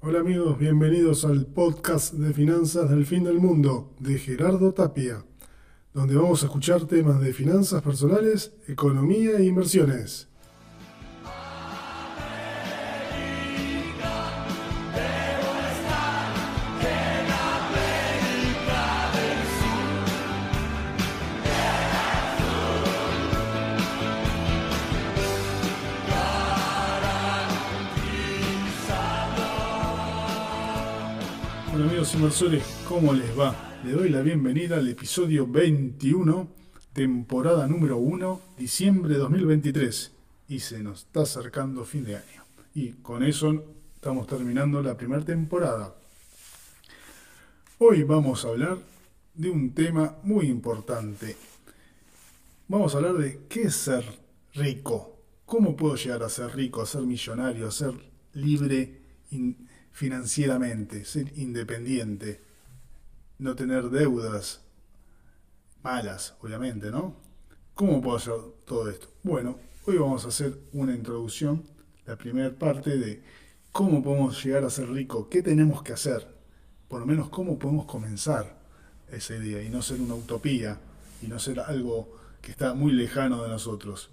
Hola amigos, bienvenidos al podcast de finanzas del fin del mundo de Gerardo Tapia, donde vamos a escuchar temas de finanzas personales, economía e inversiones. Amigos inversores, ¿cómo les va? Le doy la bienvenida al episodio 21, temporada número 1, diciembre de 2023. Y se nos está acercando fin de año. Y con eso estamos terminando la primera temporada. Hoy vamos a hablar de un tema muy importante. Vamos a hablar de qué es ser rico. ¿Cómo puedo llegar a ser rico, a ser millonario, a ser libre financieramente, ser independiente, no tener deudas malas, obviamente, ¿no? ¿Cómo puedo hacer todo esto? Bueno, hoy vamos a hacer una introducción, la primera parte de cómo podemos llegar a ser rico, qué tenemos que hacer, por lo menos cómo podemos comenzar ese día y no ser una utopía y no ser algo que está muy lejano de nosotros.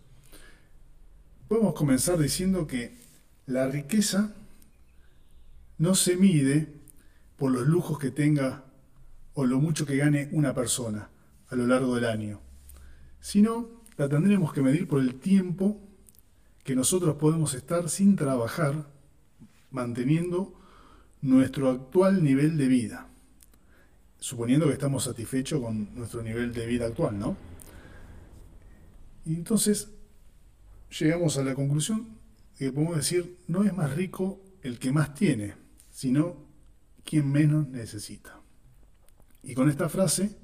Podemos comenzar diciendo que la riqueza no se mide por los lujos que tenga o lo mucho que gane una persona a lo largo del año, sino la tendremos que medir por el tiempo que nosotros podemos estar sin trabajar, manteniendo nuestro actual nivel de vida, suponiendo que estamos satisfechos con nuestro nivel de vida actual, ¿no? Y entonces llegamos a la conclusión de que podemos decir, no es más rico el que más tiene, sino quien menos necesita. Y con esta frase,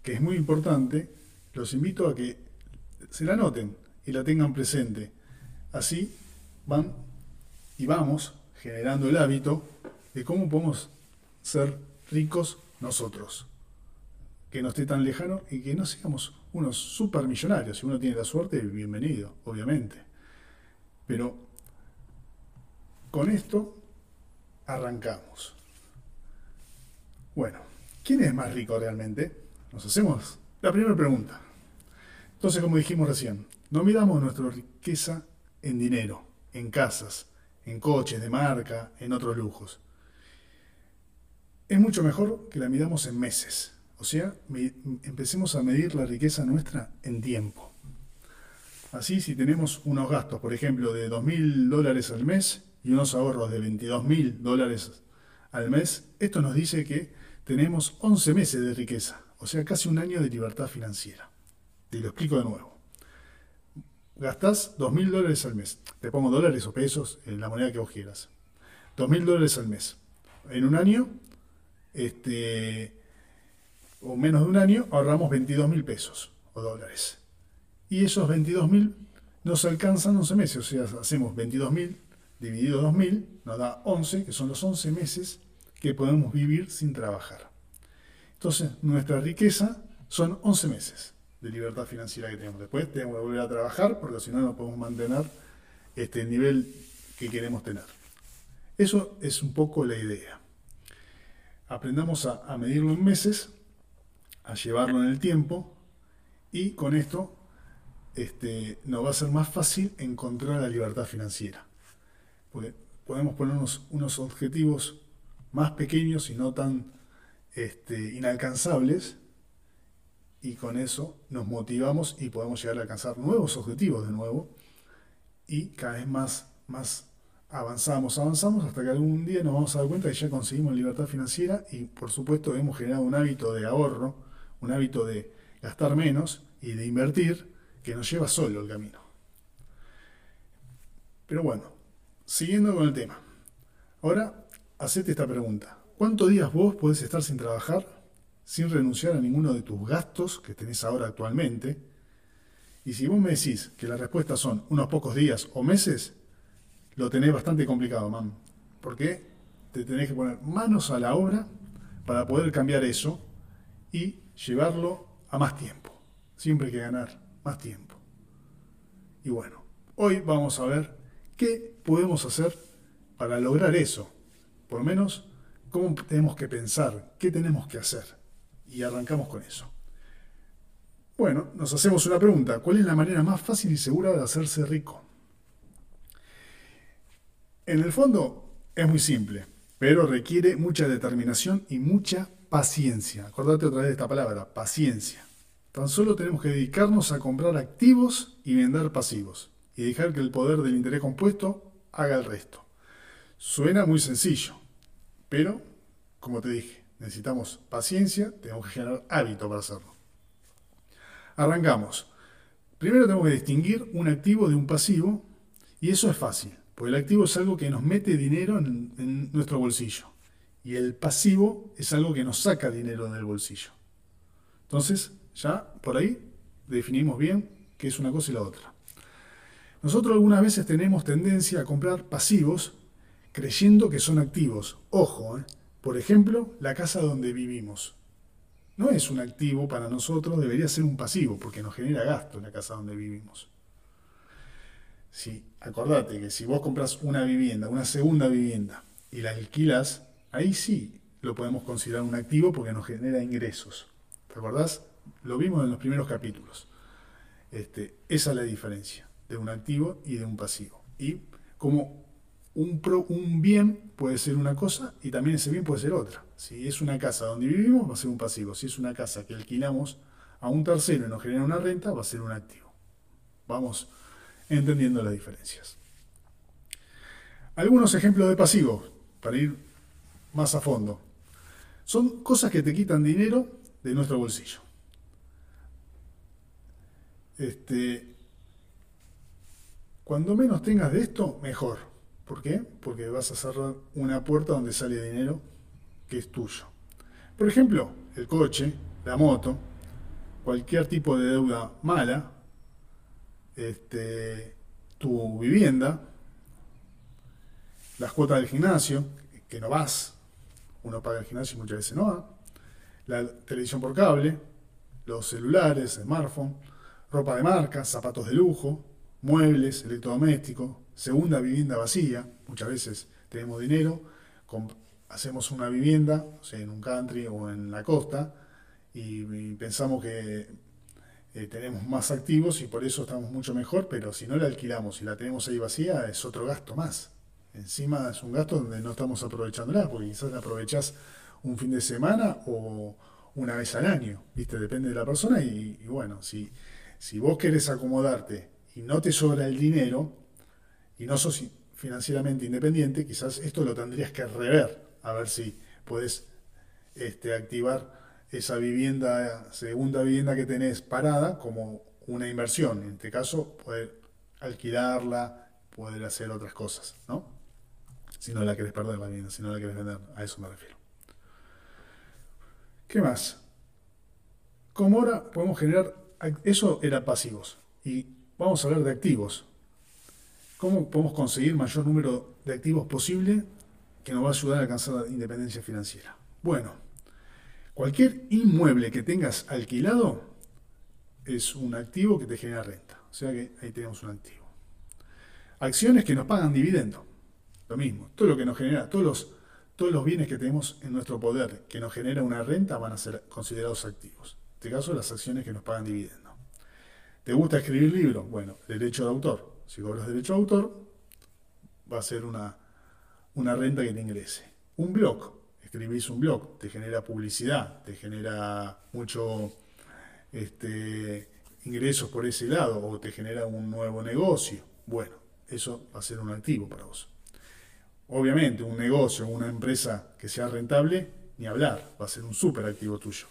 que es muy importante, los invito a que se la noten y la tengan presente. Así van y vamos generando el hábito de cómo podemos ser ricos nosotros. Que no esté tan lejano y que no seamos unos supermillonarios. Si uno tiene la suerte, bienvenido, obviamente. Pero con esto arrancamos. Bueno, ¿quién es más rico realmente? Nos hacemos la primera pregunta. Entonces, como dijimos recién, no midamos nuestra riqueza en dinero, en casas, en coches de marca, en otros lujos. Es mucho mejor que la midamos en meses. O sea, empecemos a medir la riqueza nuestra en tiempo. Así, si tenemos unos gastos, por ejemplo, de 2.000 dólares al mes, y unos ahorros de 22 mil dólares al mes, esto nos dice que tenemos 11 meses de riqueza, o sea, casi un año de libertad financiera. Te lo explico de nuevo. Gastás 2 mil dólares al mes. Te pongo dólares o pesos en la moneda que vos quieras. 2 mil dólares al mes. En un año, este, o menos de un año, ahorramos 22 mil pesos o dólares. Y esos 22 mil nos alcanzan 11 meses, o sea, hacemos 22 mil dividido 2000 nos da 11, que son los 11 meses que podemos vivir sin trabajar. Entonces, nuestra riqueza son 11 meses de libertad financiera que tenemos. Después tenemos que volver a trabajar porque si no, no podemos mantener este nivel que queremos tener. Eso es un poco la idea. Aprendamos a, medirlo en meses, a llevarlo en el tiempo y con esto este, nos va a ser más fácil encontrar la libertad financiera porque podemos ponernos unos objetivos más pequeños y no tan este, inalcanzables, y con eso nos motivamos y podemos llegar a alcanzar nuevos objetivos de nuevo, y cada vez más, más avanzamos, avanzamos, hasta que algún día nos vamos a dar cuenta que ya conseguimos libertad financiera y por supuesto hemos generado un hábito de ahorro, un hábito de gastar menos y de invertir que nos lleva solo el camino. Pero bueno, Siguiendo con el tema. Ahora, hacete esta pregunta. ¿Cuántos días vos podés estar sin trabajar, sin renunciar a ninguno de tus gastos que tenés ahora actualmente? Y si vos me decís que la respuesta son unos pocos días o meses, lo tenés bastante complicado, man. Porque te tenés que poner manos a la obra para poder cambiar eso y llevarlo a más tiempo. Siempre hay que ganar más tiempo. Y bueno, hoy vamos a ver ¿Qué podemos hacer para lograr eso? por lo menos, cómo tenemos que pensar, qué tenemos que hacer. Y arrancamos con eso. Bueno, nos hacemos una pregunta. ¿Cuál es la manera más fácil y segura de hacerse rico? En el fondo es muy simple, pero requiere mucha determinación y mucha paciencia. Acordate otra vez de esta palabra, paciencia. Tan solo tenemos que dedicarnos a comprar activos y vender pasivos y dejar que el poder del interés compuesto haga el resto. Suena muy sencillo, pero, como te dije, necesitamos paciencia, tenemos que generar hábito para hacerlo. Arrancamos. Primero tenemos que distinguir un activo de un pasivo y eso es fácil, porque el activo es algo que nos mete dinero en, en nuestro bolsillo y el pasivo es algo que nos saca dinero del bolsillo. Entonces, ya por ahí definimos bien qué es una cosa y la otra. Nosotros algunas veces tenemos tendencia a comprar pasivos creyendo que son activos. Ojo, ¿eh? por ejemplo, la casa donde vivimos. No es un activo para nosotros, debería ser un pasivo, porque nos genera gasto la casa donde vivimos. Si, acordate que si vos compras una vivienda, una segunda vivienda, y la alquilas, ahí sí lo podemos considerar un activo porque nos genera ingresos. ¿Te acordás? Lo vimos en los primeros capítulos. Este, esa es la diferencia de un activo y de un pasivo. Y como un, un bien puede ser una cosa y también ese bien puede ser otra. Si es una casa donde vivimos, va a ser un pasivo. Si es una casa que alquilamos a un tercero y nos genera una renta, va a ser un activo. Vamos entendiendo las diferencias. Algunos ejemplos de pasivos, para ir más a fondo. Son cosas que te quitan dinero de nuestro bolsillo. Este, cuando menos tengas de esto, mejor. ¿Por qué? Porque vas a cerrar una puerta donde sale dinero que es tuyo. Por ejemplo, el coche, la moto, cualquier tipo de deuda mala, este, tu vivienda, las cuotas del gimnasio, que no vas, uno paga el gimnasio y muchas veces no va, la televisión por cable, los celulares, smartphone, ropa de marca, zapatos de lujo, muebles, electrodomésticos, segunda vivienda vacía, muchas veces tenemos dinero, hacemos una vivienda, en un country o en la costa, y, pensamos que eh, tenemos más activos y por eso estamos mucho mejor, pero si no la alquilamos y la tenemos ahí vacía, es otro gasto más. Encima es un gasto donde no estamos aprovechándola, porque quizás la aprovechás un fin de semana o una vez al año, ¿viste? Depende de la persona y, bueno, si, si vos querés acomodarte y no te sobra el dinero y no sos financieramente independiente, quizás esto lo tendrías que rever, a ver si puedes este, activar esa vivienda, segunda vivienda que tenés parada como una inversión. En este caso, poder alquilarla, poder hacer otras cosas, ¿no? Si no la querés perder la vivienda, si no la querés vender, a eso me refiero. ¿Qué más? Como ahora podemos generar, eso era pasivos, y vamos a hablar de activos. ¿Cómo podemos conseguir mayor número de activos posible que nos va a ayudar a alcanzar la independencia financiera? Bueno, cualquier inmueble que tengas alquilado es un activo que te genera renta. O sea que ahí tenemos un activo. Acciones que nos pagan dividendo. Lo mismo, todo lo que nos genera, todos los, todos los bienes que tenemos en nuestro poder que nos genera una renta van a ser considerados activos. En este caso, las acciones que nos pagan dividendo. ¿Te gusta escribir libros? Bueno, derecho de autor. Si cobras derecho de autor, va a ser una, una renta que te ingrese. Un blog. Escribís un blog, te genera publicidad, te genera mucho este, ingresos por ese lado o te genera un nuevo negocio. Bueno, eso va a ser un activo para vos. Obviamente, un negocio, una empresa que sea rentable, ni hablar, va a ser un súper activo tuyo.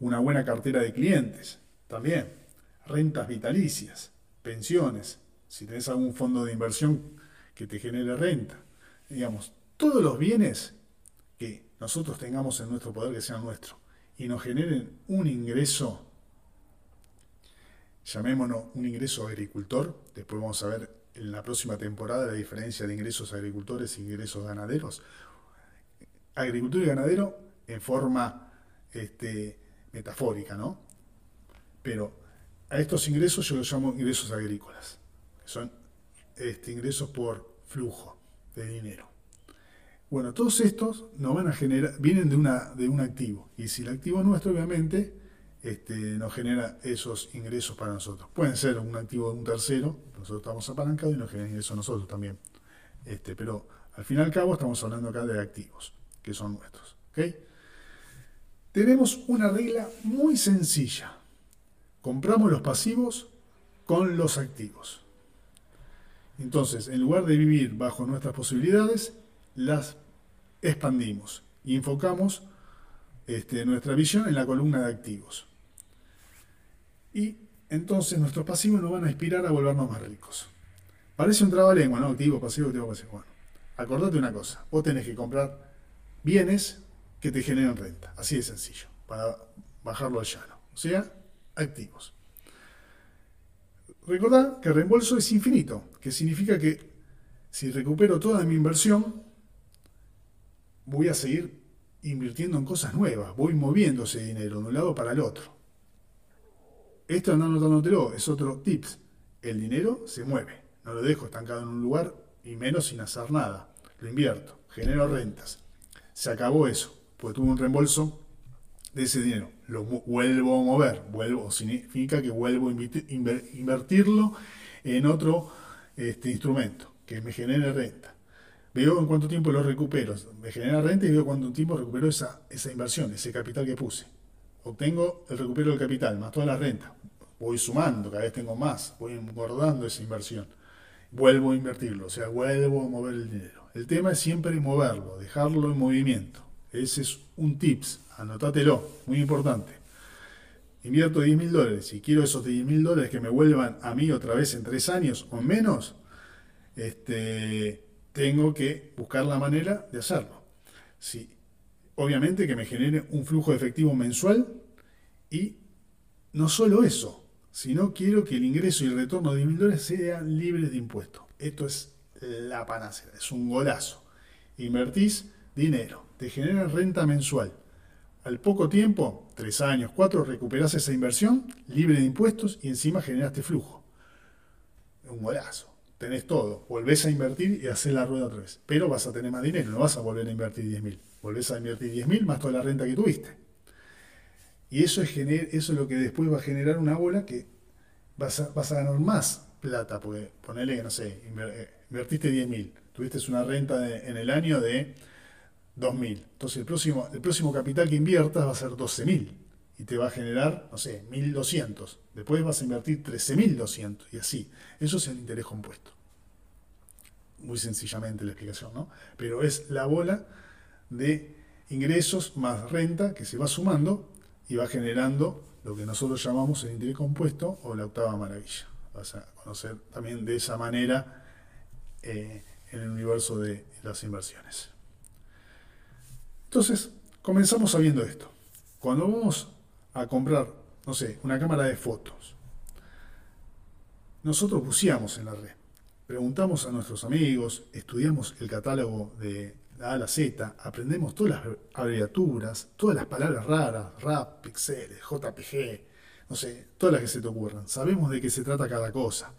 Una buena cartera de clientes, también. Rentas vitalicias, pensiones, si tenés algún fondo de inversión que te genere renta. Digamos, todos los bienes que nosotros tengamos en nuestro poder que sean nuestros y nos generen un ingreso, llamémonos un ingreso agricultor, después vamos a ver en la próxima temporada la diferencia de ingresos agricultores e ingresos ganaderos. Agricultor y ganadero en forma este, metafórica, ¿no? Pero a estos ingresos yo los llamo ingresos agrícolas, que son este, ingresos por flujo de dinero. Bueno, todos estos nos van a generar, vienen de, una, de un activo. Y si el activo es nuestro, obviamente, este, nos genera esos ingresos para nosotros. Pueden ser un activo de un tercero, nosotros estamos apalancados y nos genera ingresos nosotros también. Este, pero al fin y al cabo estamos hablando acá de activos, que son nuestros. Tenemos una regla muy sencilla. Compramos los pasivos con los activos. Entonces, en lugar de vivir bajo nuestras posibilidades, las expandimos y enfocamos este, nuestra visión en la columna de activos. Y entonces nuestros pasivos nos van a inspirar a volvernos más ricos. Parece un trabalengua, ¿no? Activo, pasivo, activo, pasivo. Bueno, acordate una cosa, vos tenés que comprar bienes que te generen renta, así de sencillo, para bajarlo al llano, o sea, activos. Recordad que el reembolso es infinito, que significa que si recupero toda mi inversión, voy a seguir invirtiendo en cosas nuevas, voy moviendo ese dinero de un lado para el otro. Esto andando anotándote es otro tips. El dinero se mueve, no lo dejo estancado en un lugar y menos sin hacer nada. Lo invierto, genero rentas. Se acabó eso, pues tuve un reembolso de ese dinero. Lo vuelvo a mover, vuelvo, significa que vuelvo a invertirlo en otro este, instrumento que me genere renta. Veo en cuánto tiempo lo recupero, me genera renta y veo cuánto tiempo recupero esa, esa inversión, ese capital que puse. Obtengo el recupero del capital, más toda la renta. Voy sumando, cada vez tengo más, voy engordando esa inversión. Vuelvo a invertirlo, o sea, vuelvo a mover el dinero. El tema es siempre moverlo, dejarlo en movimiento. Ese es un tips, anótatelo, muy importante. Invierto 10 mil dólares y quiero esos 10 mil dólares que me vuelvan a mí otra vez en tres años o menos, este, tengo que buscar la manera de hacerlo. Sí, obviamente que me genere un flujo de efectivo mensual y no solo eso, sino quiero que el ingreso y el retorno de 10 mil dólares sean libres de impuestos. Esto es la panacea, es un golazo. Invertís dinero, te genera renta mensual. Al poco tiempo, tres años, cuatro, recuperás esa inversión libre de impuestos y encima generaste flujo. Un golazo tenés todo, volvés a invertir y hacer la rueda otra vez. Pero vas a tener más dinero, no vas a volver a invertir 10.000. Volvés a invertir 10.000 más toda la renta que tuviste. Y eso es, eso es lo que después va a generar una bola que vas a, a ganar más plata, porque ponele que, no sé, eh, invertiste 10.000, tuviste una renta en el año de 2.000. Entonces el próximo, el próximo capital que inviertas va a ser 12.000 y te va a generar, no sé, 1.200. Después vas a invertir 13.200 y así. Eso es el interés compuesto. Muy sencillamente la explicación, ¿no? Pero es la bola de ingresos más renta que se va sumando y va generando lo que nosotros llamamos el interés compuesto o la octava maravilla. Vas a conocer también de esa manera eh, en el universo de las inversiones. Entonces, comenzamos sabiendo esto. Cuando vamos a comprar, no sé, una cámara de fotos. Nosotros buceamos en la red, preguntamos a nuestros amigos, estudiamos el catálogo de la A a la Z, aprendemos todas las abreviaturas, todas las palabras raras, RAP, pixeles, JPG, no sé, todas las que se te ocurran. Sabemos de qué se trata cada cosa.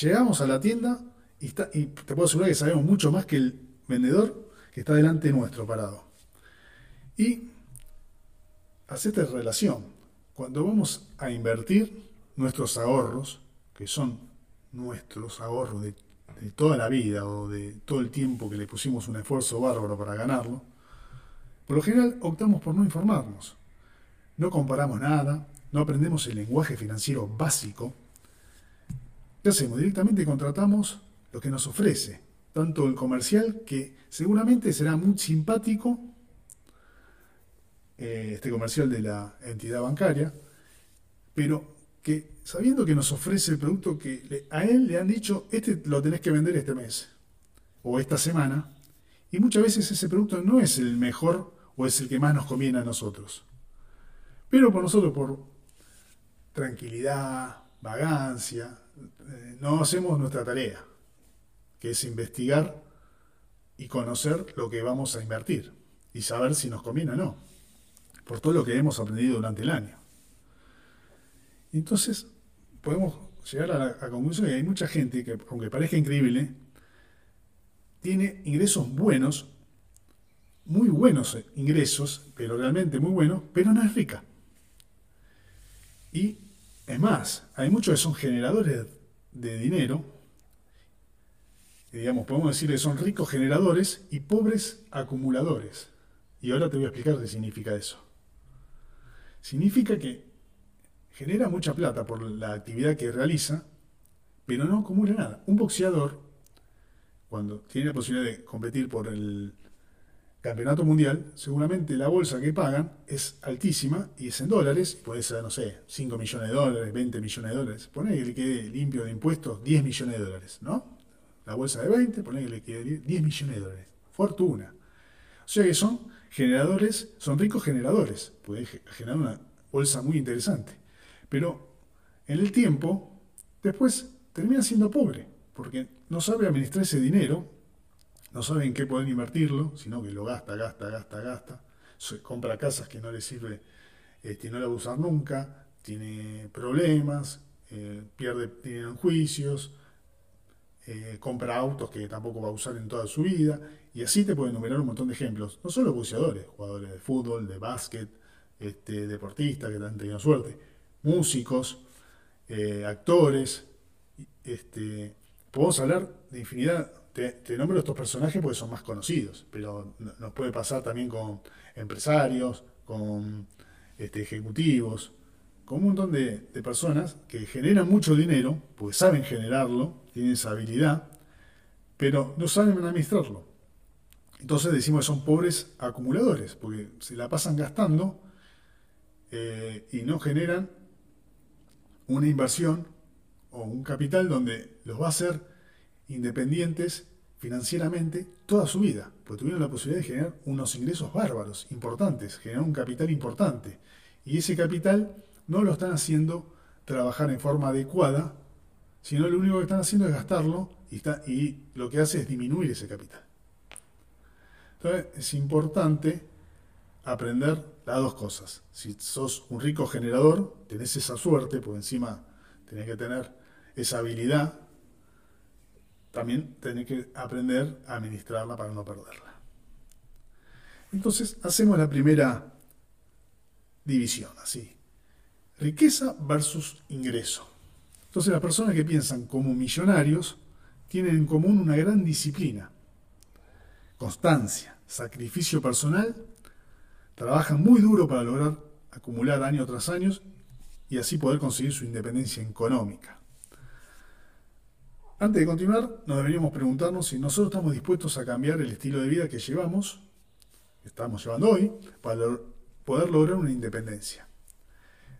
Llegamos a la tienda y, y te puedo asegurar que sabemos mucho más que el vendedor que está delante nuestro parado. Y hacete relación. Cuando vamos a invertir nuestros ahorros, que son nuestros ahorros de, toda la vida o de todo el tiempo que le pusimos un esfuerzo bárbaro para ganarlo, por lo general optamos por no informarnos. No comparamos nada, no aprendemos el lenguaje financiero básico. ¿Qué hacemos? Directamente contratamos lo que nos ofrece, tanto el comercial, que seguramente será muy simpático eh, este comercial de la entidad bancaria, pero que sabiendo que nos ofrece el producto que a él le han dicho, este lo tenés que vender este mes o esta semana, y muchas veces ese producto no es el mejor o es el que más nos conviene a nosotros. Pero por nosotros, por tranquilidad, vagancia, eh, no hacemos nuestra tarea, que es investigar y conocer lo que vamos a invertir y saber si nos conviene o no por todo lo que hemos aprendido durante el año. Entonces, podemos llegar a la, conclusión de que hay mucha gente que, aunque parezca increíble, tiene ingresos buenos muy buenos ingresos, pero realmente muy buenos, pero no es rica. Y es más, hay muchos que son generadores de dinero, digamos, podemos decir que son ricos generadores y pobres acumuladores. Y ahora te voy a explicar qué significa eso. Significa que genera mucha plata por la actividad que realiza, pero no acumula nada. Un boxeador, cuando tiene la posibilidad de competir por el campeonato mundial, seguramente la bolsa que pagan es altísima y es en dólares, puede ser, no sé, 5 millones de dólares, 20 millones de dólares. Pone que le quede limpio de impuestos 10 millones de dólares, ¿no? La bolsa de 20, pone que le quede 10 millones de dólares. Fortuna. O sea que son generadores, son ricos generadores. Pueden generar una bolsa muy interesante. Pero en el tiempo, después termina siendo pobre, porque no sabe administrar ese dinero no saben en qué pueden invertirlo, sino que lo gasta, gasta, gasta, gasta, compra casas que no le sirve, este, no la va a usar nunca, tiene problemas, eh, pierde dinero en juicios, eh, compra autos que tampoco va a usar en toda su vida, y así te pueden enumerar un montón de ejemplos, no solo buceadores, jugadores de fútbol, de básquet, este, deportistas que han tenido suerte, músicos, eh, actores, este, podemos hablar de infinidad te, nombro estos personajes porque son más conocidos, pero nos puede pasar también con empresarios, con este, ejecutivos, con un montón de, personas que generan mucho dinero, porque saben generarlo, tienen esa habilidad, pero no saben administrarlo. Entonces decimos que son pobres acumuladores, porque se la pasan gastando eh, y no generan una inversión o un capital donde los va a hacer independientes financieramente toda su vida, porque tuvieron la posibilidad de generar unos ingresos bárbaros, importantes, generar un capital importante. Y ese capital no lo están haciendo trabajar en forma adecuada, sino lo único que están haciendo es gastarlo y, lo que hace es disminuir ese capital. Entonces es importante aprender las dos cosas. Si sos un rico generador, tenés esa suerte, por encima tenés que tener esa habilidad también tenés que aprender a administrarla para no perderla. Entonces hacemos la primera división, así. Riqueza versus ingreso. Entonces las personas que piensan como millonarios tienen en común una gran disciplina, constancia, sacrificio personal, trabajan muy duro para lograr acumular año tras año y así poder conseguir su independencia económica. Antes de continuar, nos deberíamos preguntarnos si nosotros estamos dispuestos a cambiar el estilo de vida que llevamos, que estamos llevando hoy, para poder lograr una independencia.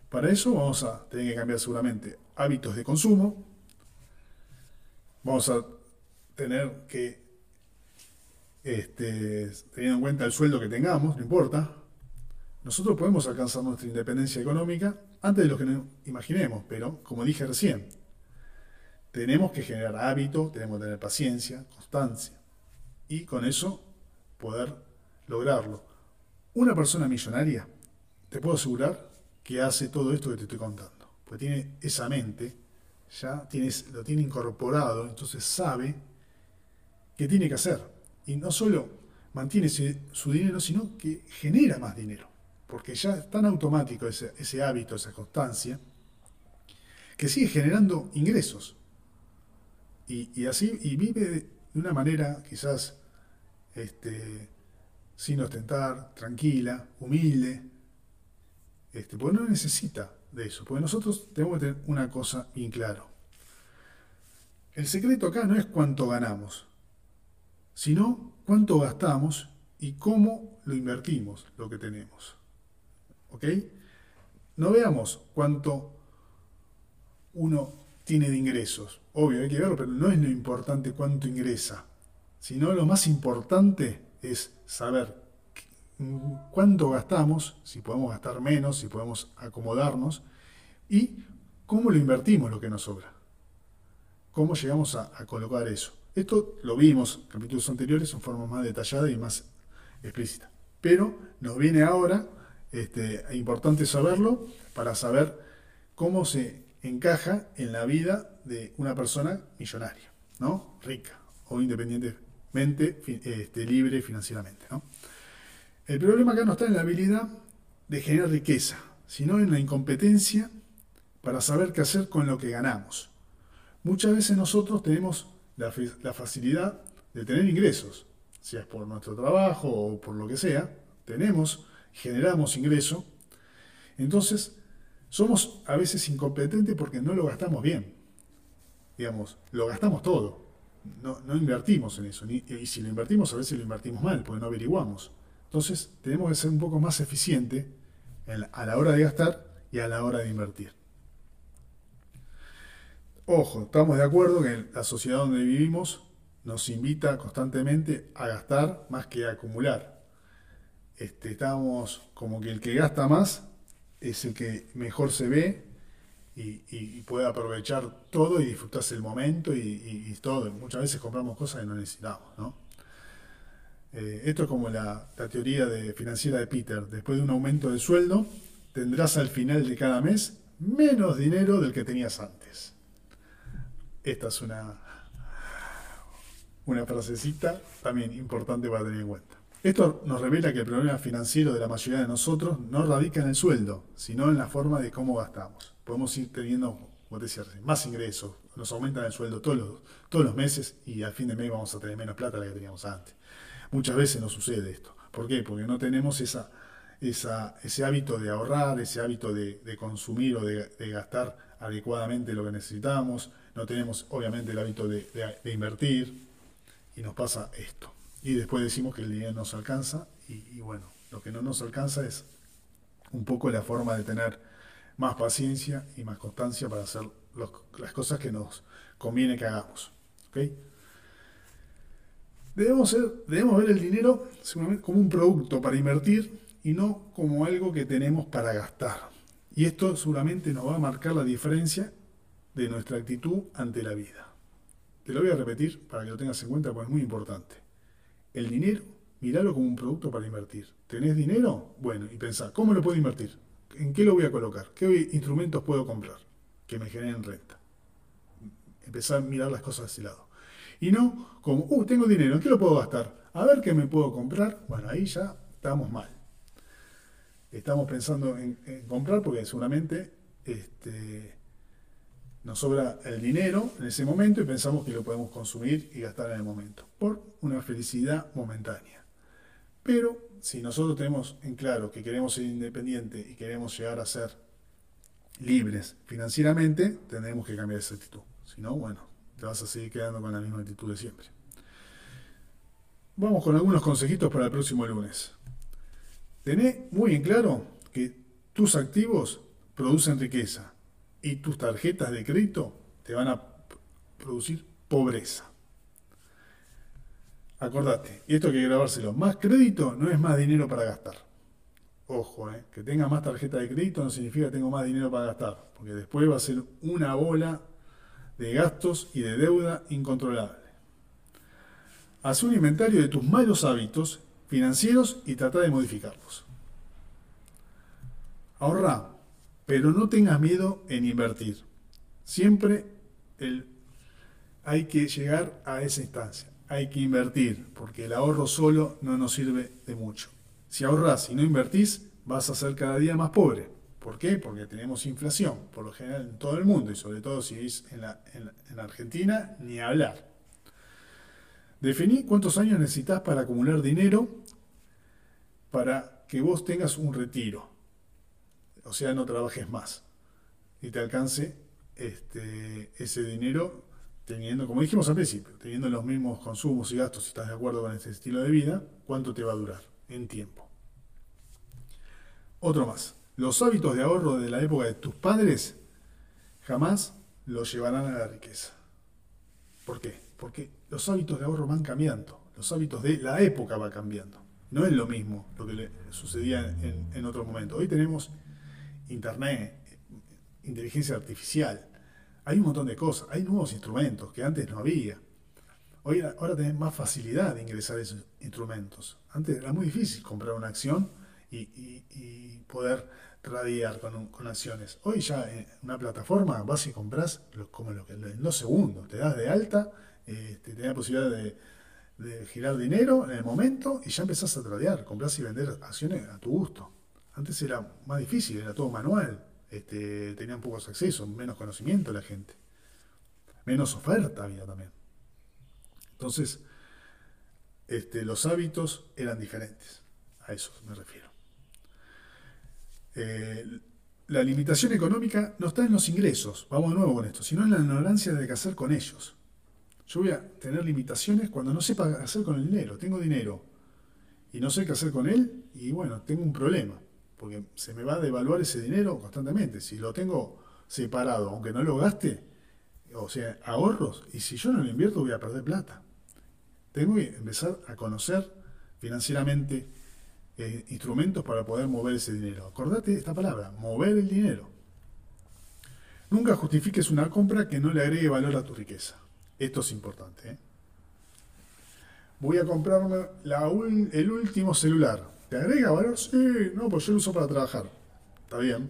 Para eso vamos a tener que cambiar seguramente hábitos de consumo, vamos a tener que, este, teniendo en cuenta el sueldo que tengamos, no importa, nosotros podemos alcanzar nuestra independencia económica antes de lo que nos imaginemos, pero como dije recién, tenemos que generar hábito, tenemos que tener paciencia, constancia y con eso poder lograrlo. Una persona millonaria, te puedo asegurar que hace todo esto que te estoy contando, porque tiene esa mente, ya tienes, lo tiene incorporado, entonces sabe qué tiene que hacer. Y no solo mantiene su dinero, sino que genera más dinero, porque ya es tan automático ese, hábito, esa constancia, que sigue generando ingresos. Y, así, y vive de una manera quizás este, sin ostentar, tranquila, humilde, este, porque no necesita de eso, porque nosotros tenemos que tener una cosa bien claro. El secreto acá no es cuánto ganamos, sino cuánto gastamos y cómo lo invertimos, lo que tenemos. ¿Ok? No veamos cuánto uno tiene de ingresos. Obvio, hay que verlo, pero no es lo importante cuánto ingresa, sino lo más importante es saber cuánto gastamos, si podemos gastar menos, si podemos acomodarnos, y cómo lo invertimos lo que nos sobra. Cómo llegamos a, colocar eso. Esto lo vimos en capítulos anteriores en forma más detallada y más explícita. Pero nos viene ahora, este, importante saberlo, para saber cómo se encaja en la vida de una persona millonaria, ¿no? Rica o independientemente este, libre financieramente. El problema acá no está en la habilidad de generar riqueza, sino en la incompetencia para saber qué hacer con lo que ganamos. Muchas veces nosotros tenemos la, facilidad de tener ingresos, sea es por nuestro trabajo o por lo que sea, tenemos, generamos ingreso, entonces somos a veces incompetentes porque no lo gastamos bien. Digamos, lo gastamos todo. No, invertimos en eso. y si lo invertimos, a veces lo invertimos mal, porque no averiguamos. Entonces, tenemos que ser un poco más eficientes a la hora de gastar y a la hora de invertir. Ojo, estamos de acuerdo que la sociedad donde vivimos nos invita constantemente a gastar más que a acumular. Este, estamos como que el que gasta más es el que mejor se ve y, puede aprovechar todo y disfrutarse el momento y, todo. Muchas veces compramos cosas que no necesitamos, ¿no? Eh, esto es como la, teoría financiera de Peter. Después de un aumento de sueldo, tendrás al final de cada mes menos dinero del que tenías antes. Esta es una, una frasecita también importante para tener en cuenta. Esto nos revela que el problema financiero de la mayoría de nosotros no radica en el sueldo, sino en la forma de cómo gastamos. Podemos ir teniendo, como decía, más ingresos, nos aumentan el sueldo todos los, todos los meses y al fin de mes vamos a tener menos plata de la que teníamos antes. Muchas veces no sucede esto. ¿Por qué? Porque no tenemos esa, ese hábito de ahorrar, ese hábito de, consumir o de, gastar adecuadamente lo que necesitamos, no tenemos obviamente el hábito de, invertir y nos pasa esto. Y después decimos que el dinero nos alcanza y, bueno, lo que no nos alcanza es un poco la forma de tener más paciencia y más constancia para hacer las cosas que nos conviene que hagamos. ¿okay? Debemos, debemos ver el dinero como un producto para invertir y no como algo que tenemos para gastar. Y esto seguramente nos va a marcar la diferencia de nuestra actitud ante la vida. Te lo voy a repetir para que lo tengas en cuenta porque es muy importante. El dinero, míralo como un producto para invertir. ¿Tenés dinero? Bueno, y pensá, ¿cómo lo puedo invertir? ¿En qué lo voy a colocar? ¿Qué instrumentos puedo comprar que me generen renta? Empezar a mirar las cosas de ese lado. Y no como, uh, tengo dinero, ¿en qué lo puedo gastar? A ver qué me puedo comprar. Bueno, ahí ya estamos mal. Estamos pensando en, comprar porque seguramente este, nos sobra el dinero en ese momento y pensamos que lo podemos consumir y gastar en el momento, por una felicidad momentánea. Pero si nosotros tenemos en claro que queremos ser independientes y queremos llegar a ser libres financieramente, tendremos que cambiar esa actitud. Si no, bueno, te vas a seguir quedando con la misma actitud de siempre. Vamos con algunos consejitos para el próximo lunes. Tené muy en claro que tus activos producen riqueza y tus tarjetas de crédito te van a producir pobreza. Acordate, y esto hay que grabárselo, más crédito no es más dinero para gastar. Ojo, eh, que tenga más tarjeta de crédito no significa que tengo más dinero para gastar, porque después va a ser una bola de gastos y de deuda incontrolable. Haz un inventario de tus malos hábitos financieros y trata de modificarlos. Ahorra, pero no tengas miedo en invertir. Siempre hay que llegar a esa instancia. Hay que invertir, porque el ahorro solo no nos sirve de mucho. Si ahorras y no invertís, vas a ser cada día más pobre. ¿Por qué? Porque tenemos inflación, por lo general en todo el mundo y sobre todo si es en la, Argentina, ni hablar. Definí cuántos años necesitas para acumular dinero para que vos tengas un retiro. O sea, no trabajes más y te alcance este, ese dinero teniendo, como dijimos al principio, teniendo los mismos consumos y gastos, si estás de acuerdo con este estilo de vida, ¿cuánto te va a durar en tiempo? Otro más. Los hábitos de ahorro de la época de tus padres jamás los llevarán a la riqueza. ¿Por qué? Porque los hábitos de ahorro van cambiando, los hábitos de la época van cambiando. No es lo mismo lo que le sucedía en otro momento. Hoy tenemos internet, inteligencia artificial, hay un montón de cosas, hay nuevos instrumentos que antes no había. Hoy, ahora tenés más facilidad de ingresar esos instrumentos. Antes era muy difícil comprar una acción y, poder radiar con, acciones. Hoy ya en una plataforma vas y compras como lo que en dos segundos, te das de alta, este, te da la posibilidad de de girar dinero en el momento y ya empezás a tradear, compras y vender acciones a tu gusto. Antes era más difícil, era todo manual, este, tenían pocos accesos, menos conocimiento la gente, menos oferta había también. Entonces, este, los hábitos eran diferentes, a eso me refiero. Eh, la limitación económica no está en los ingresos, vamos de nuevo con esto, sino en la ignorancia de qué hacer con ellos. Yo voy a tener limitaciones cuando no sepa qué hacer con el dinero. Tengo dinero y no sé qué hacer con él y bueno, tengo un problema, porque se me va a devaluar ese dinero constantemente. Si lo tengo separado, aunque no lo gaste, o sea, ahorros, y si yo no lo invierto voy a perder plata. Tengo que empezar a conocer financieramente eh, instrumentos para poder mover ese dinero. Acordate esta palabra, mover el dinero. Nunca justifiques una compra que no le agregue valor a tu riqueza. Esto es importante. ¿eh? Voy a comprarme el último celular. ¿Te agrega valor? Sí, no, pues yo lo uso para trabajar. Está bien.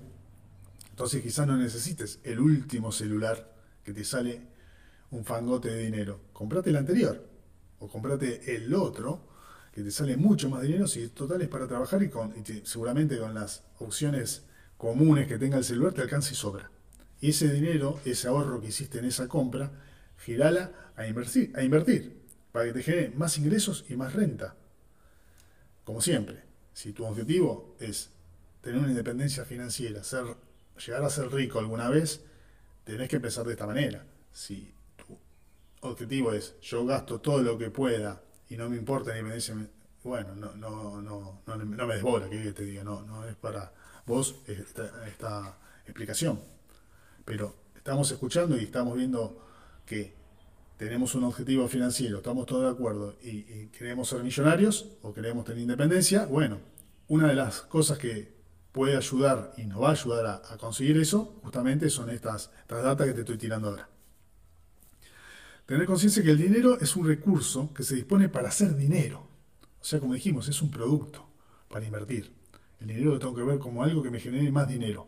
Entonces quizás no necesites el último celular que te sale un fangote de dinero. Comprate el anterior. O comprate el otro que te sale mucho más dinero si total es para trabajar y, con, seguramente con las opciones comunes que tenga el celular te alcanza y sobra. Y ese dinero, ese ahorro que hiciste en esa compra, girala a invertir, a invertir para que te genere más ingresos y más renta. Como siempre, si tu objetivo es tener una independencia financiera, ser, llegar a ser rico alguna vez, tenés que empezar de esta manera. Si tu objetivo es yo gasto todo lo que pueda y no me importa la independencia, bueno, no, no, no, no, no me desbola que te diga, no, no es para vos esta, esta explicación. Pero estamos escuchando y estamos viendo que tenemos un objetivo financiero, estamos todos de acuerdo y, queremos ser millonarios o queremos tener independencia, bueno, una de las cosas que puede ayudar y nos va a ayudar a, conseguir eso, justamente son estas, estas datas que te estoy tirando ahora. Tener conciencia que el dinero es un recurso que se dispone para hacer dinero. O sea, como dijimos, es un producto para invertir. El dinero lo tengo que ver como algo que me genere más dinero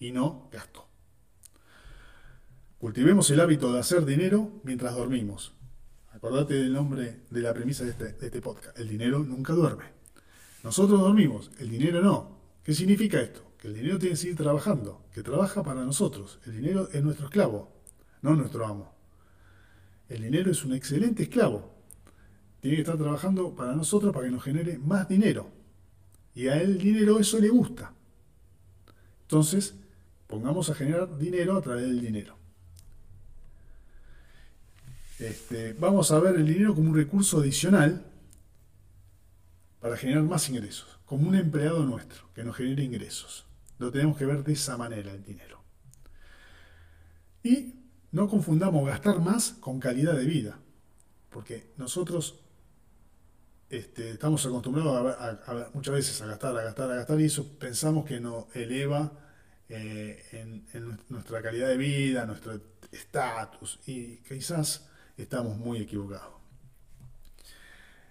y no gasto. Cultivemos el hábito de hacer dinero mientras dormimos. Acordate del nombre de la premisa de este, de este podcast. El dinero nunca duerme. Nosotros dormimos, el dinero no. ¿Qué significa esto? Que el dinero tiene que seguir trabajando, que trabaja para nosotros. El dinero es nuestro esclavo, no nuestro amo. El dinero es un excelente esclavo. Tiene que estar trabajando para nosotros para que nos genere más dinero. Y a él el dinero eso le gusta. Entonces, pongamos a generar dinero a través del dinero. Este, vamos a ver el dinero como un recurso adicional para generar más ingresos, como un empleado nuestro que nos genere ingresos. Lo tenemos que ver de esa manera el dinero. Y no confundamos gastar más con calidad de vida, porque nosotros este, estamos acostumbrados a, muchas veces a gastar, a gastar, a gastar, y eso pensamos que nos eleva eh, en, en nuestra calidad de vida, nuestro estatus, y quizás estamos muy equivocados.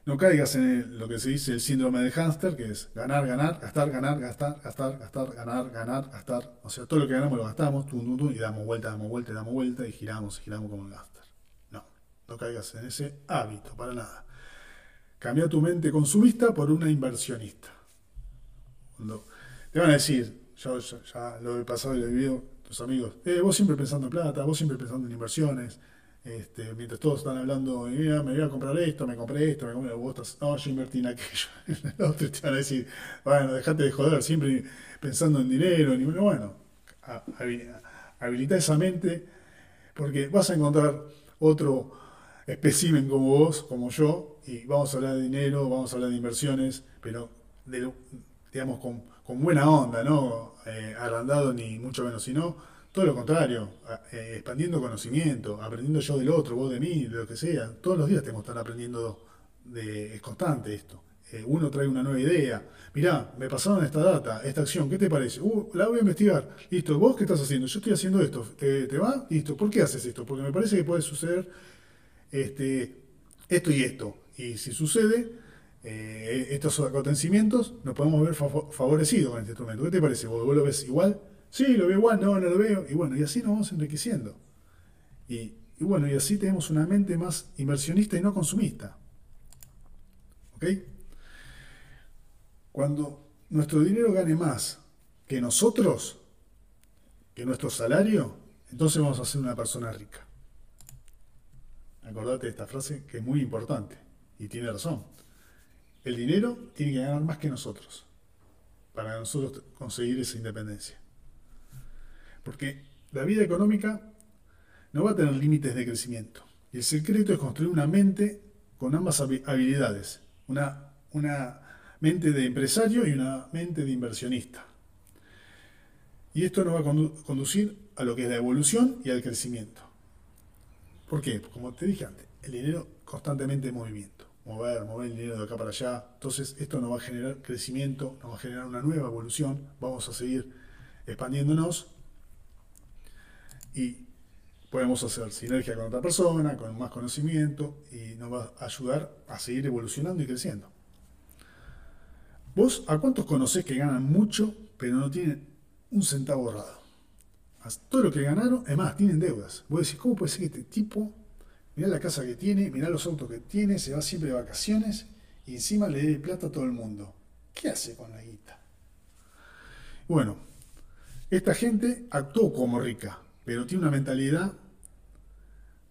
No caigas en lo que se dice el síndrome de hámster, que es ganar, ganar, gastar, ganar, gastar, gastar, gastar, ganar, ganar, gastar. O sea, todo lo que ganamos lo gastamos, y damos vuelta, damos vuelta, damos vuelta, y giramos, giramos como el hámster. No, no caigas en ese hábito, para nada. Cambia tu mente consumista por una inversionista. te van a decir, yo ya, lo he pasado y lo he vivido, tus amigos, eh, vos siempre pensando en plata, vos siempre pensando en inversiones, este, mientras todos están hablando, me voy a comprar esto, me compré esto, me compré, vos estás, no, yo invertí en aquello. Los otros te van a decir, bueno, dejate de joder, siempre pensando en dinero, ni bueno, habilita esa mente, porque vas a encontrar otro espécimen como vos, como yo, y vamos a hablar de dinero, vamos a hablar de inversiones, pero digamos con, buena onda, no eh, ni mucho menos, sino todo lo contrario, eh, expandiendo conocimiento, aprendiendo yo del otro, vos de mí, de lo que sea. Todos los días tenemos que estar aprendiendo, de, es constante esto. Eh, uno trae una nueva idea. Mirá, me pasaron esta data, esta acción, ¿qué te parece? Uh, la voy a investigar. Listo, ¿vos qué estás haciendo? Yo estoy haciendo esto. ¿Te, va? Listo, ¿por qué haces esto? Porque me parece que puede suceder este, esto y esto. Y si sucede, eh, estos acontecimientos, nos podemos ver favorecidos con este instrumento. ¿Qué te parece? ¿Vos, lo ves igual? Sí, lo veo igual, no, no lo veo. Y bueno, y así nos vamos enriqueciendo. Y, bueno, y así tenemos una mente más inversionista y no consumista. ¿Ok? Cuando nuestro dinero gane más que nosotros, que nuestro salario, entonces vamos a ser una persona rica. Acordate de esta frase que es muy importante y tiene razón. El dinero tiene que ganar más que nosotros para nosotros conseguir esa independencia. Porque la vida económica no va a tener límites de crecimiento. Y el secreto es construir una mente con ambas habilidades. Una, una mente de empresario y una mente de inversionista. Y esto nos va a conducir a lo que es la evolución y al crecimiento. ¿Por qué? Como te dije antes, el dinero constantemente en movimiento. Mover, mover el dinero de acá para allá. Entonces esto nos va a generar crecimiento, nos va a generar una nueva evolución. Vamos a seguir expandiéndonos. Y podemos hacer sinergia con otra persona, con más conocimiento y nos va a ayudar a seguir evolucionando y creciendo. ¿Vos a cuántos conocés que ganan mucho pero no tienen un centavo ahorrado? todo lo que ganaron, es más, tienen deudas. Vos decís, ¿cómo puede ser que este tipo, mirá la casa que tiene, mirá los autos que tiene, se va siempre de vacaciones y encima le dé plata a todo el mundo? ¿Qué hace con la guita? Bueno, esta gente actuó como rica, pero tiene una mentalidad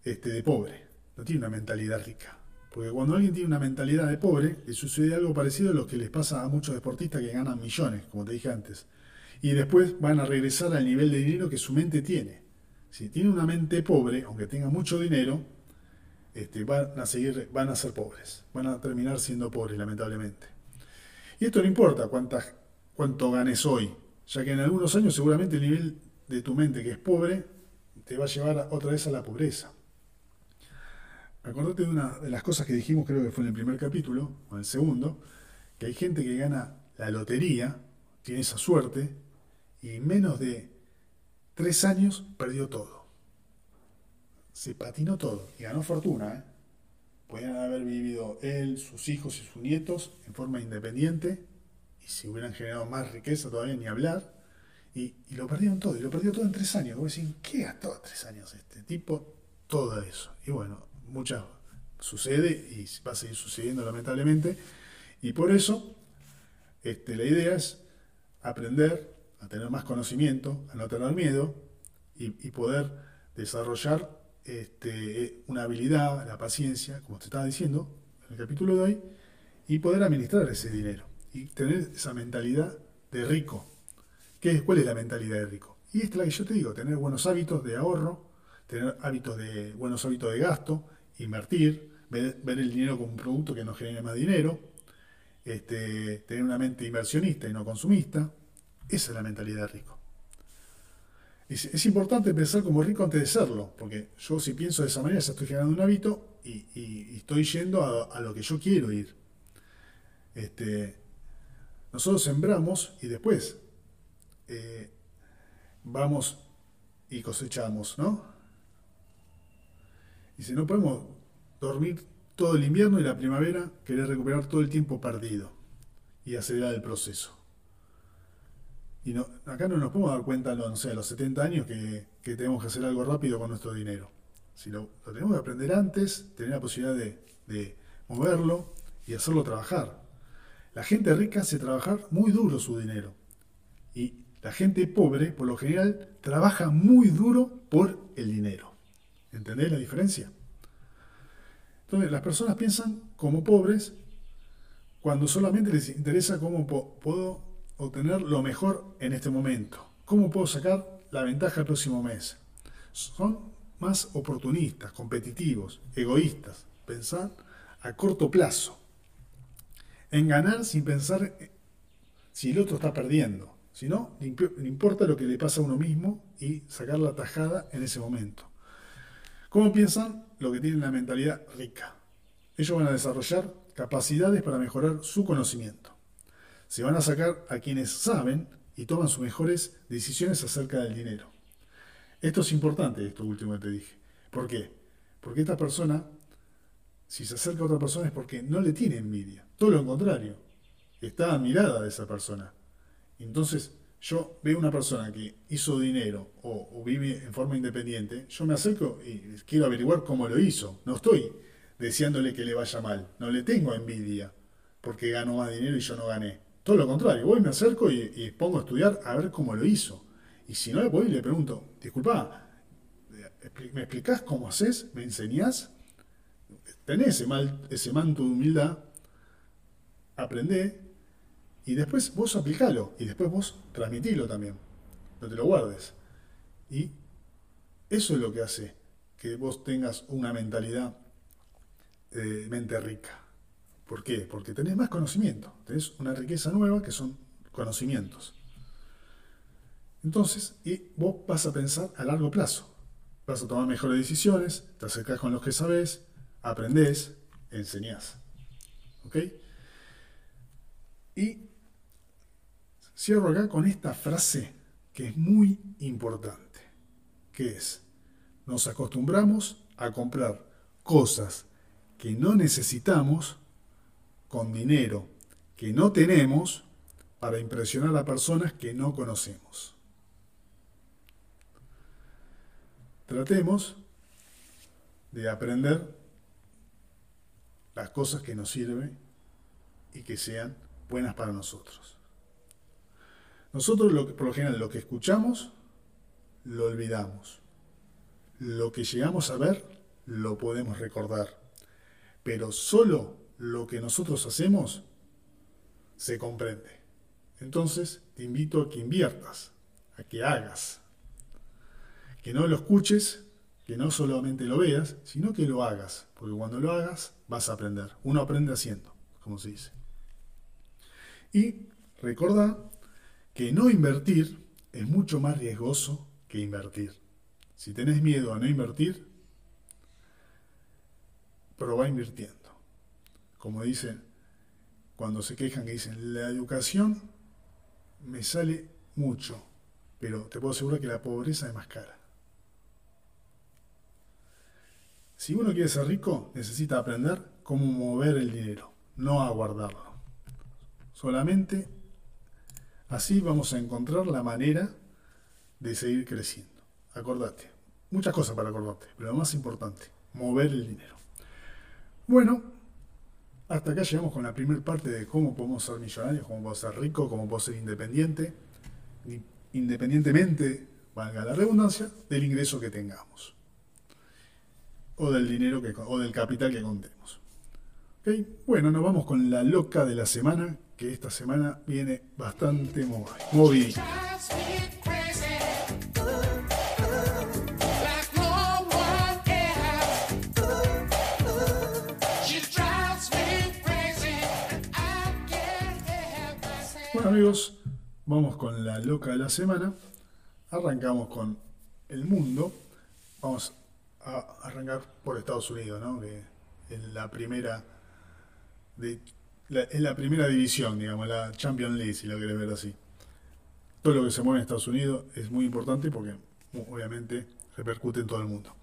este, de pobre, no tiene una mentalidad rica. Porque cuando alguien tiene una mentalidad de pobre, le sucede algo parecido a lo que les pasa a muchos deportistas que ganan millones, como te dije antes y después van a regresar al nivel de dinero que su mente tiene. Si tiene una mente pobre, aunque tenga mucho dinero, este, van a seguir, van a ser pobres, van a terminar siendo pobres, lamentablemente. Y esto no importa cuánto ganes hoy, ya que en algunos años seguramente el nivel de tu mente que es pobre te va a llevar otra vez a la pobreza. Acordate de una de las cosas que dijimos, creo que fue en el primer capítulo, o en el segundo, que hay gente que gana la lotería, tiene esa suerte, y en menos de tres años perdió todo. Se patinó todo y ganó fortuna. ¿eh? Podían haber vivido él, sus hijos y sus nietos en forma independiente y si hubieran generado más riqueza todavía ni hablar. Y, lo perdieron todo, y lo perdió todo en tres años. Vos decís, ¿qué gastó tres años este tipo? Todo eso. Y bueno, muchas sucede y va a seguir sucediendo lamentablemente. Y por eso este, la idea es aprender a tener más conocimiento, a no tener miedo y, poder desarrollar este, una habilidad, la paciencia, como te estaba diciendo en el capítulo de hoy, y poder administrar ese dinero y tener esa mentalidad de rico. ¿Qué ¿Cuál es la mentalidad de rico? Y es la que yo te digo, tener buenos hábitos de ahorro, tener hábitos de, buenos hábitos de gasto, invertir, ver, el dinero como un producto que nos genere más dinero, este, tener una mente inversionista y no consumista, esa es la mentalidad de rico. Es, importante pensar como rico antes de serlo, porque yo si pienso de esa manera ya estoy generando un hábito y, estoy yendo a, lo que yo quiero ir. Este, nosotros sembramos y después eh, vamos y cosechamos, ¿no? Si no podemos dormir todo el invierno y la primavera, querer recuperar todo el tiempo perdido y acelerar el proceso. Y no, acá no nos podemos dar cuenta no sé, a los 70 años que, tenemos que hacer algo rápido con nuestro dinero. Si lo, tenemos que aprender antes, tener la posibilidad de, moverlo y hacerlo trabajar. La gente rica hace trabajar muy duro su dinero. Y la gente pobre, por lo general, trabaja muy duro por el dinero. ¿Entendés la diferencia? Entonces, las personas piensan como pobres cuando solamente les interesa cómo puedo obtener lo mejor en este momento? ¿Cómo puedo sacar la ventaja el próximo mes? Son más oportunistas, competitivos, egoístas. Pensar a corto plazo. En ganar sin pensar si el otro está perdiendo. Si no, le importa lo que le pasa a uno mismo y sacar la tajada en ese momento. ¿Cómo piensan? Lo que tienen la mentalidad rica. Ellos van a desarrollar capacidades para mejorar su conocimiento se van a sacar a quienes saben y toman sus mejores decisiones acerca del dinero. Esto es importante, esto último que te dije. ¿Por qué? Porque esta persona, si se acerca a otra persona es porque no le tiene envidia. Todo lo contrario. Está admirada de esa persona. Entonces, yo veo una persona que hizo dinero o, vive en forma independiente, yo me acerco y quiero averiguar cómo lo hizo. No estoy deseándole que le vaya mal, no le tengo envidia. porque ganó más dinero y yo no gané. Todo lo contrario, voy, me acerco y, pongo a estudiar a ver cómo lo hizo. Y si no, voy y le pregunto, disculpa, ¿me explicás cómo haces? ¿Me enseñás? Tenés ese, mal, ese manto de humildad, aprendé y después vos aplicalo y después vos transmitilo también. No te lo guardes. Y eso es lo que hace que vos tengas una mentalidad de mente rica. ¿Por qué? Porque tenés más conocimiento, tenés una riqueza nueva que son conocimientos. Entonces, y vos vas a pensar a largo plazo, vas a tomar mejores decisiones, te acercás con los que sabés, aprendés, enseñás. ¿Ok? Y cierro acá con esta frase que es muy importante, que es, nos acostumbramos a comprar cosas que no necesitamos con dinero que no tenemos para impresionar a personas que no conocemos. Tratemos de aprender las cosas que nos sirven y que sean buenas para nosotros. Nosotros, lo que, por lo general, lo que escuchamos, lo olvidamos. Lo que llegamos a ver, lo podemos recordar. Pero solo lo que nosotros hacemos se comprende. Entonces, te invito a que inviertas, a que hagas. Que no lo escuches, que no solamente lo veas, sino que lo hagas. Porque cuando lo hagas, vas a aprender. Uno aprende haciendo, como se dice. Y recuerda que no invertir es mucho más riesgoso que invertir. Si tenés miedo a no invertir, probá invirtiendo. Como dicen, cuando se quejan que dicen, la educación me sale mucho, pero te puedo asegurar que la pobreza es más cara. Si uno quiere ser rico, necesita aprender cómo mover el dinero, no a guardarlo. Solamente así vamos a encontrar la manera de seguir creciendo. Acordate, muchas cosas para acordarte, pero lo más importante, mover el dinero. Bueno, hasta acá llegamos con la primera parte de cómo podemos ser millonarios, cómo podemos ser ricos, cómo podemos ser independiente, independientemente, valga la redundancia, del ingreso que tengamos o del dinero que, o del capital que contemos. Bueno, nos vamos con la loca de la semana, que esta semana viene bastante movida. Bueno amigos, vamos con la loca de la semana. Arrancamos con el mundo. Vamos a arrancar por Estados Unidos, ¿no? que es la primera de, es la primera división, digamos, la Champions League, si lo querés ver así. Todo lo que se mueve en Estados Unidos es muy importante porque obviamente repercute en todo el mundo.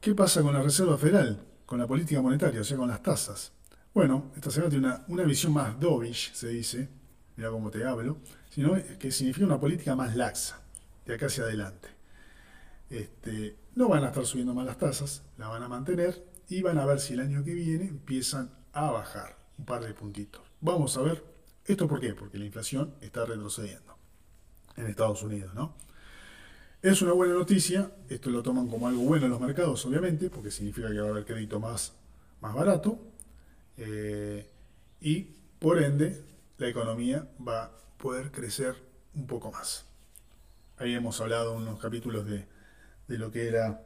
¿Qué pasa con la Reserva Federal? Con la política monetaria, o sea, con las tasas. Bueno, esta semana tiene una, una visión más dovish, se dice, mira cómo te hablo, sino que significa una política más laxa, de acá hacia adelante. Este, no van a estar subiendo más las tasas, la van a mantener y van a ver si el año que viene empiezan a bajar un par de puntitos. Vamos a ver, ¿esto por qué? Porque la inflación está retrocediendo en Estados Unidos, ¿no? Es una buena noticia, esto lo toman como algo bueno en los mercados, obviamente, porque significa que va a haber crédito más, más barato eh, y por ende la economía va a poder crecer un poco más. Ahí hemos hablado unos capítulos de de lo que era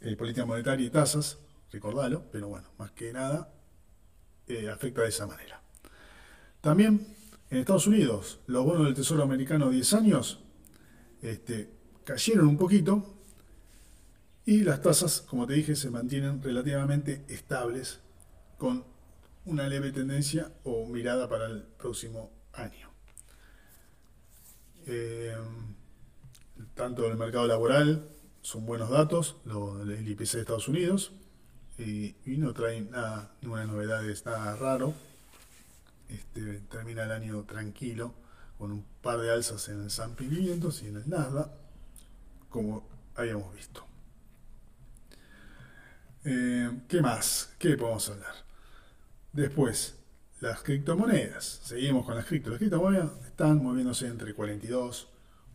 eh, política monetaria y tasas, recordalo, pero bueno, más que nada eh, afecta de esa manera. También en Estados Unidos, los bonos del Tesoro americano 10 años este, cayeron un poquito y las tasas, como te dije, se mantienen relativamente estables con una leve tendencia o mirada para el próximo año. Eh, tanto el mercado laboral, son buenos datos, lo, el IPC de Estados Unidos, y, no trae nada, ninguna novedad, nada raro. Este, termina el año tranquilo, con un par de alzas en el S&P 500 y en el Nasdaq, como habíamos visto. Eh, ¿Qué más? ¿Qué podemos hablar? Después, las criptomonedas. Seguimos con las cripto. Las criptomonedas están moviéndose entre 42,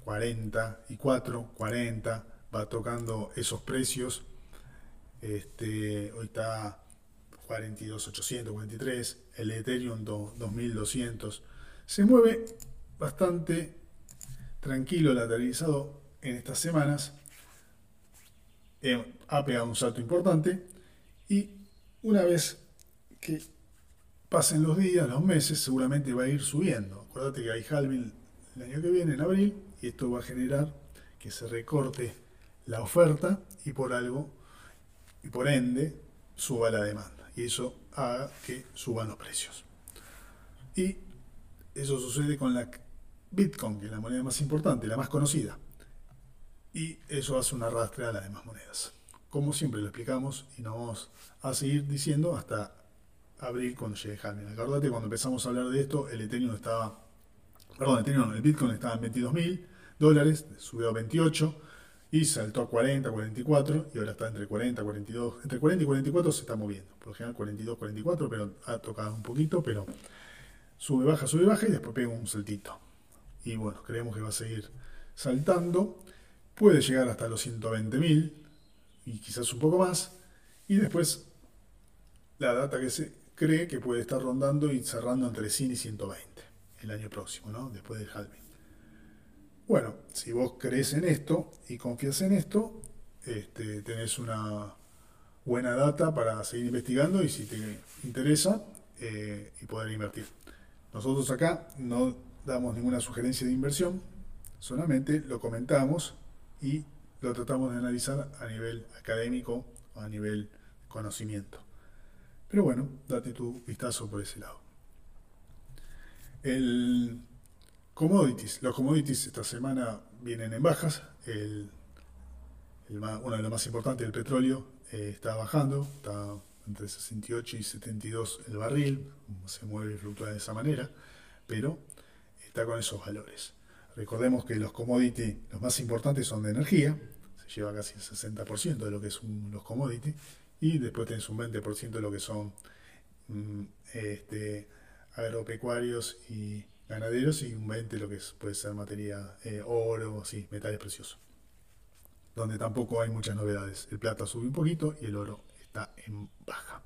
40 y 4, 40. Va tocando esos precios. Este, hoy está 42.800, 43. El Ethereum 2200. Se mueve bastante tranquilo, lateralizado en estas semanas. Eh, ha pegado un salto importante. Y una vez que pasen los días, los meses, seguramente va a ir subiendo. Acuérdate que hay halving el año que viene, en abril, y esto va a generar que se recorte la oferta y por algo, y por ende, suba la demanda. Y eso haga que suban los precios. Y eso sucede con la Bitcoin, que es la moneda más importante, la más conocida. Y eso hace una arrastre a las demás monedas. Como siempre lo explicamos y nos vamos a seguir diciendo hasta abril cuando llegue Halving. Acordate, cuando empezamos a hablar de esto, el Ethereum estaba, perdón, el Ethereum, el Bitcoin estaba en 22 mil dólares, subió a 28 y saltó a 40, 44 y ahora está entre 40, 42, entre 40 y 44 se está moviendo. Por lo general 42, 44, pero ha tocado un poquito, pero sube, baja, sube, baja y después pega un saltito. Y bueno, creemos que va a seguir saltando. Puede llegar hasta los 120 mil y quizás un poco más. Y después la data que se cree que puede estar rondando y cerrando entre 100 y 120 el año próximo, ¿no? después del halving. Bueno, si vos crees en esto y confías en esto, este, tenés una buena data para seguir investigando y si te interesa eh, y poder invertir. Nosotros acá no damos ninguna sugerencia de inversión, solamente lo comentamos y lo tratamos de analizar a nivel académico a nivel conocimiento. Pero bueno, date tu vistazo por ese lado. El commodities. Los commodities esta semana vienen en bajas. El, uno de los más importantes, el petróleo, eh, está bajando. Está entre 68 y 72 el barril. Se mueve y fluctúa de esa manera. Pero está con esos valores. Recordemos que los commodities, los más importantes son de energía. Se lleva casi el 60% de lo que son los commodities y después tenés un 20% de lo que son mm, este, agropecuarios y ganaderos y un 20% lo que puede ser materia eh, oro, sí, metales preciosos. Donde tampoco hay muchas novedades. El plata sube un poquito y el oro está en baja.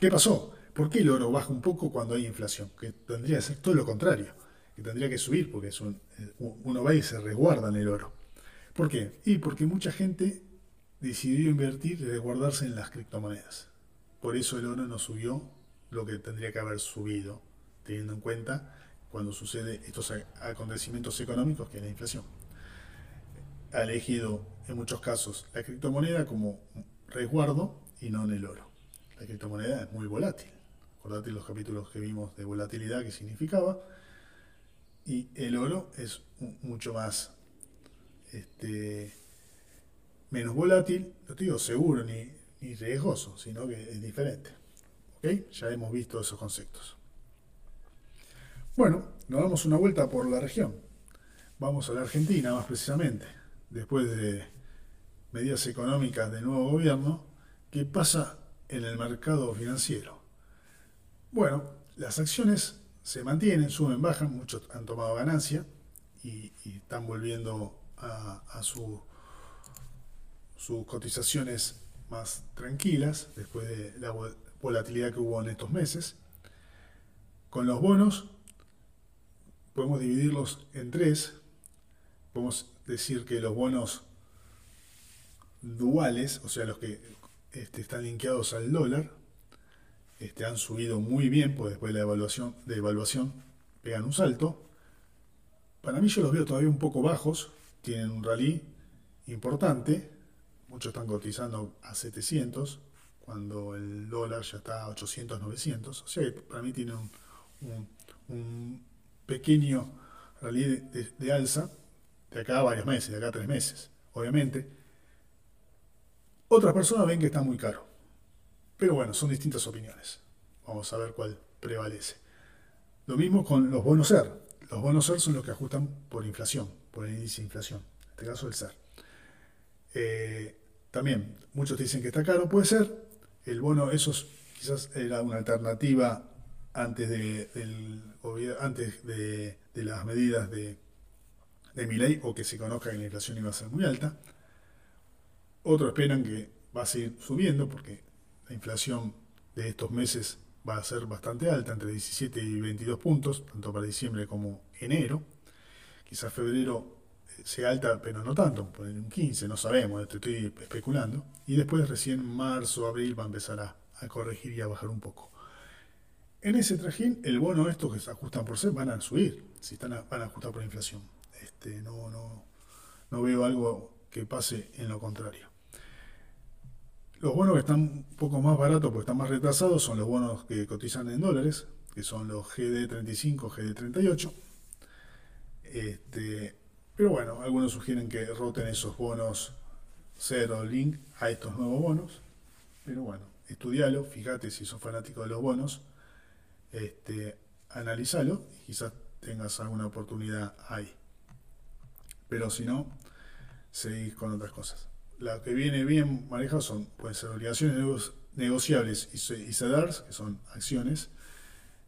¿Qué pasó? ¿Por qué el oro baja un poco cuando hay inflación? Que tendría que ser todo lo contrario, que tendría que subir porque es eh, uno va y se resguarda en el oro. ¿Por qué? Y porque mucha gente decidió invertir y resguardarse en las criptomonedas. Por eso el oro no subió lo que tendría que haber subido, teniendo en cuenta cuando sucede estos acontecimientos económicos que es la inflación. Ha elegido en muchos casos la criptomoneda como resguardo y no en el oro. La criptomoneda es muy volátil. Acordate los capítulos que vimos de volatilidad que significaba. Y el oro es mucho más este, menos volátil, no te digo seguro ni, riesgoso, sino que es diferente. ¿Ok? Ya hemos visto esos conceptos. Bueno, nos damos una vuelta por la región. Vamos a la Argentina más precisamente, después de medidas económicas del nuevo gobierno, ¿qué pasa en el mercado financiero? Bueno, las acciones se mantienen, suben, bajan, muchos han tomado ganancia y, están volviendo a su sus cotizaciones más tranquilas después de la volatilidad que hubo en estos meses. Con los bonos podemos dividirlos en tres. Podemos decir que los bonos duales, o sea, los que este, están linkeados al dólar, este, han subido muy bien, pues después de la evaluación, de evaluación pegan un salto. Para mí yo los veo todavía un poco bajos, tienen un rally importante, Muchos están cotizando a 700, cuando el dólar ya está a 800, 900. O sea para mí tiene un, pequeño realidad de, alza de acá a varios meses, de acá a tres meses, obviamente. Otras personas ven que está muy caro. Pero bueno, son distintas opiniones. Vamos a ver cuál prevalece. Lo mismo con los bonos SER. Los bonos SER son los que ajustan por inflación, por el índice de inflación. En este caso el SER. Eh, también, muchos dicen que está caro, puede ser. El bono, esos quizás era una alternativa antes de, antes de, las medidas de, de mi ley o que se conozca que la inflación iba a ser muy alta. Otros esperan que va a seguir subiendo porque la inflación de estos meses va a ser bastante alta, entre 17 y 22 puntos, tanto para diciembre como enero. Quizás febrero eh, sea alta, pero no tanto, poner un 15, no sabemos, estoy especulando. Y después recién marzo, abril va a empezar a, corregir y a bajar un poco. En ese trajín, el bono estos que se ajustan por ser van a subir, si están van a ajustar por inflación. Este, no, no, no veo algo que pase en lo contrario. Los bonos que están un poco más baratos porque están más retrasados son los bonos que cotizan en dólares, que son los GD35, GD38. Este, pero bueno, algunos sugieren que roten esos bonos cero link a estos nuevos bonos. Pero bueno, estudialo, fíjate si sos fanático de los bonos, este, analizalo y quizás tengas alguna oportunidad ahí. Pero si no, seguís con otras cosas la que viene bien manejada son, pueden ser obligaciones negociables y, CEDARS, que son acciones.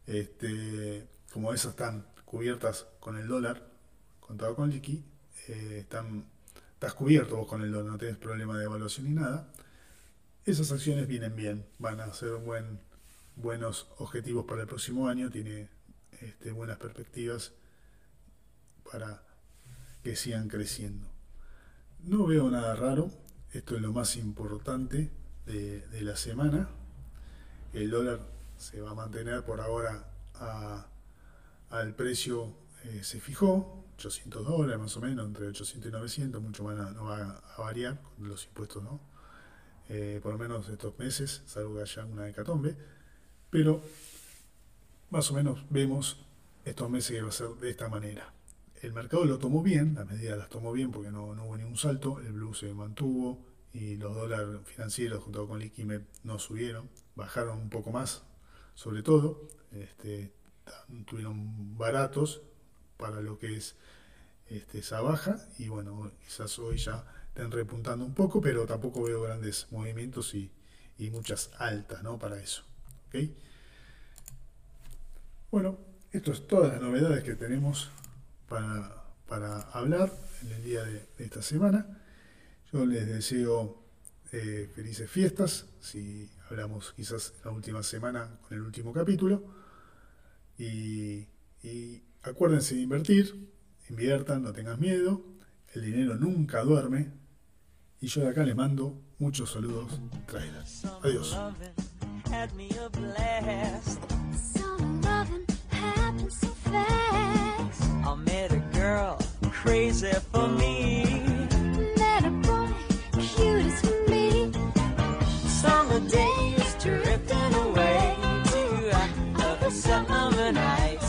Este, como esas están cubiertas con el dólar, contado con liqui, eh, están, estás cubierto vos con el dólar, no tienes problema de evaluación ni nada. Esas acciones vienen bien, van a ser buen, buenos objetivos para el próximo año, tiene este, buenas perspectivas para que sigan creciendo. No veo nada raro, esto es lo más importante de, la semana. El dólar se va a mantener por ahora al precio, eh, se fijó, 800 dólares más o menos, entre 800 y 900, mucho más no va a variar con los impuestos, ¿no? Eh, por lo menos estos meses, salvo que haya una hecatombe, pero más o menos vemos estos meses que va a ser de esta manera el mercado lo tomó bien, las medidas las tomó bien porque no, hubo ningún salto, el blue se mantuvo y los dólares financieros junto con Liquime no subieron, bajaron un poco más, sobre todo, este, tuvieron baratos para lo que es este, esa baja y bueno, quizás hoy ya estén repuntando un poco, pero tampoco veo grandes movimientos y, muchas altas ¿no? para eso. Bueno, esto es todas las novedades que tenemos para, hablar en el día de, esta semana. Yo les deseo eh, felices fiestas, si hablamos quizás la última semana con el último capítulo. Y, y acuérdense de invertir, inviertan, no tengan miedo, el dinero nunca duerme. Y yo de acá les mando muchos saludos traídos. Adiós. had me a blast. Some loving happened so fast. I met a girl crazy for me. Met a boy cute as for me. Summer days drifting away to a summer night.